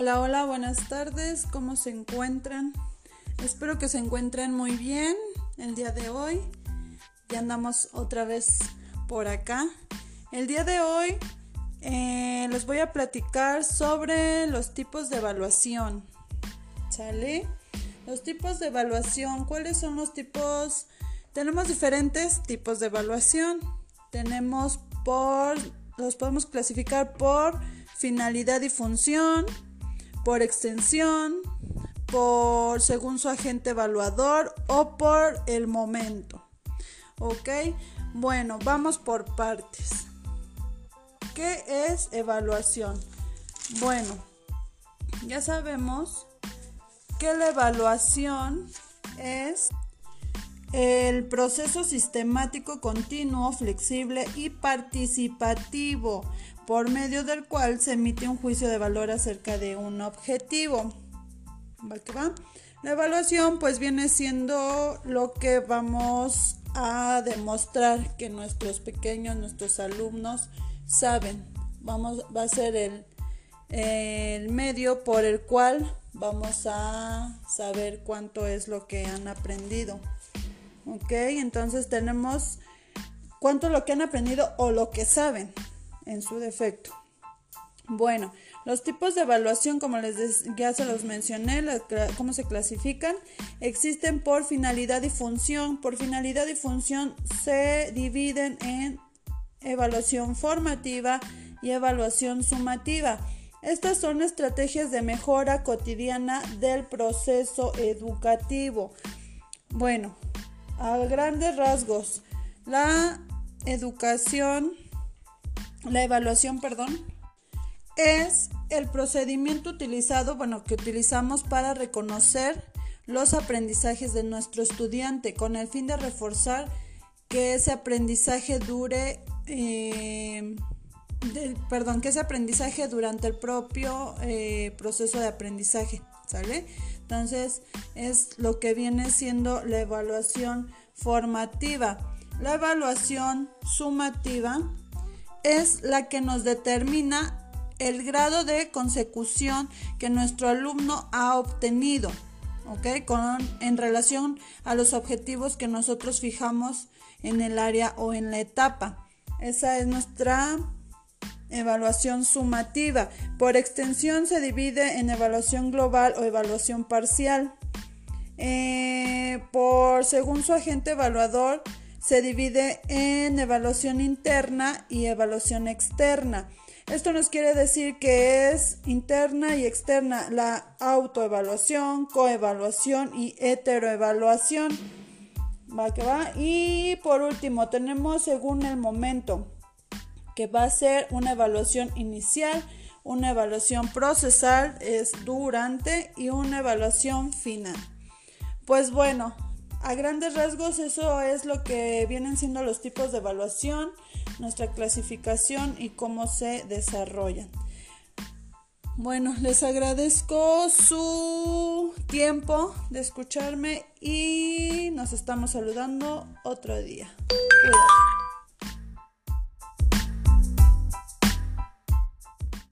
Hola, hola, buenas tardes, ¿cómo se encuentran? Espero que se encuentren muy bien el día de hoy. Ya andamos otra vez por acá. El día de hoy eh, les voy a platicar sobre los tipos de evaluación. ¿Sale? Los tipos de evaluación, ¿cuáles son los tipos? Tenemos diferentes tipos de evaluación. Tenemos por, los podemos clasificar por finalidad y función, por extensión, por según su agente evaluador o por el momento. ¿Ok? Bueno, vamos por partes. ¿Qué es evaluación? Bueno, ya sabemos que la evaluación es el proceso sistemático, continuo, flexible y participativo por medio del cual se emite un juicio de valor acerca de un objetivo. ¿Va que va? La evaluación pues viene siendo lo que vamos a demostrar que nuestros pequeños, nuestros alumnos saben. Vamos, va a ser el, el medio por el cual vamos a saber cuánto es lo que han aprendido. ¿Ok? Entonces tenemos cuánto lo que han aprendido o lo que saben en su defecto. Bueno, los tipos de evaluación, como les ya se los mencioné, cómo se clasifican, existen por finalidad y función. Por finalidad y función se dividen en evaluación formativa y evaluación sumativa. Estas son estrategias de mejora cotidiana del proceso educativo. Bueno, a grandes rasgos, la educación la evaluación, perdón, es el procedimiento utilizado, bueno, que utilizamos para reconocer los aprendizajes de nuestro estudiante con el fin de reforzar que ese aprendizaje dure, eh, perdón, que ese aprendizaje durante el propio eh, proceso de aprendizaje, ¿sale? Entonces es lo que viene siendo la evaluación formativa. La evaluación sumativa es la que nos determina el grado de consecución que nuestro alumno ha obtenido, ¿ok? Con, en relación a los objetivos que nosotros fijamos en el área o en la etapa. Esa es nuestra evaluación sumativa. Por extensión se divide en evaluación global o evaluación parcial. Eh, por según su agente evaluador se divide en evaluación interna y evaluación externa. Esto nos quiere decir que es interna y externa la autoevaluación, coevaluación y heteroevaluación. Va que va. Y por último, tenemos según el momento, que va a ser una evaluación inicial, una evaluación procesal, es durante, y una evaluación final. Pues bueno, a grandes rasgos eso es lo que vienen siendo los tipos de evaluación, nuestra clasificación y cómo se desarrollan. Bueno, les agradezco su tiempo de escucharme y nos estamos saludando otro día.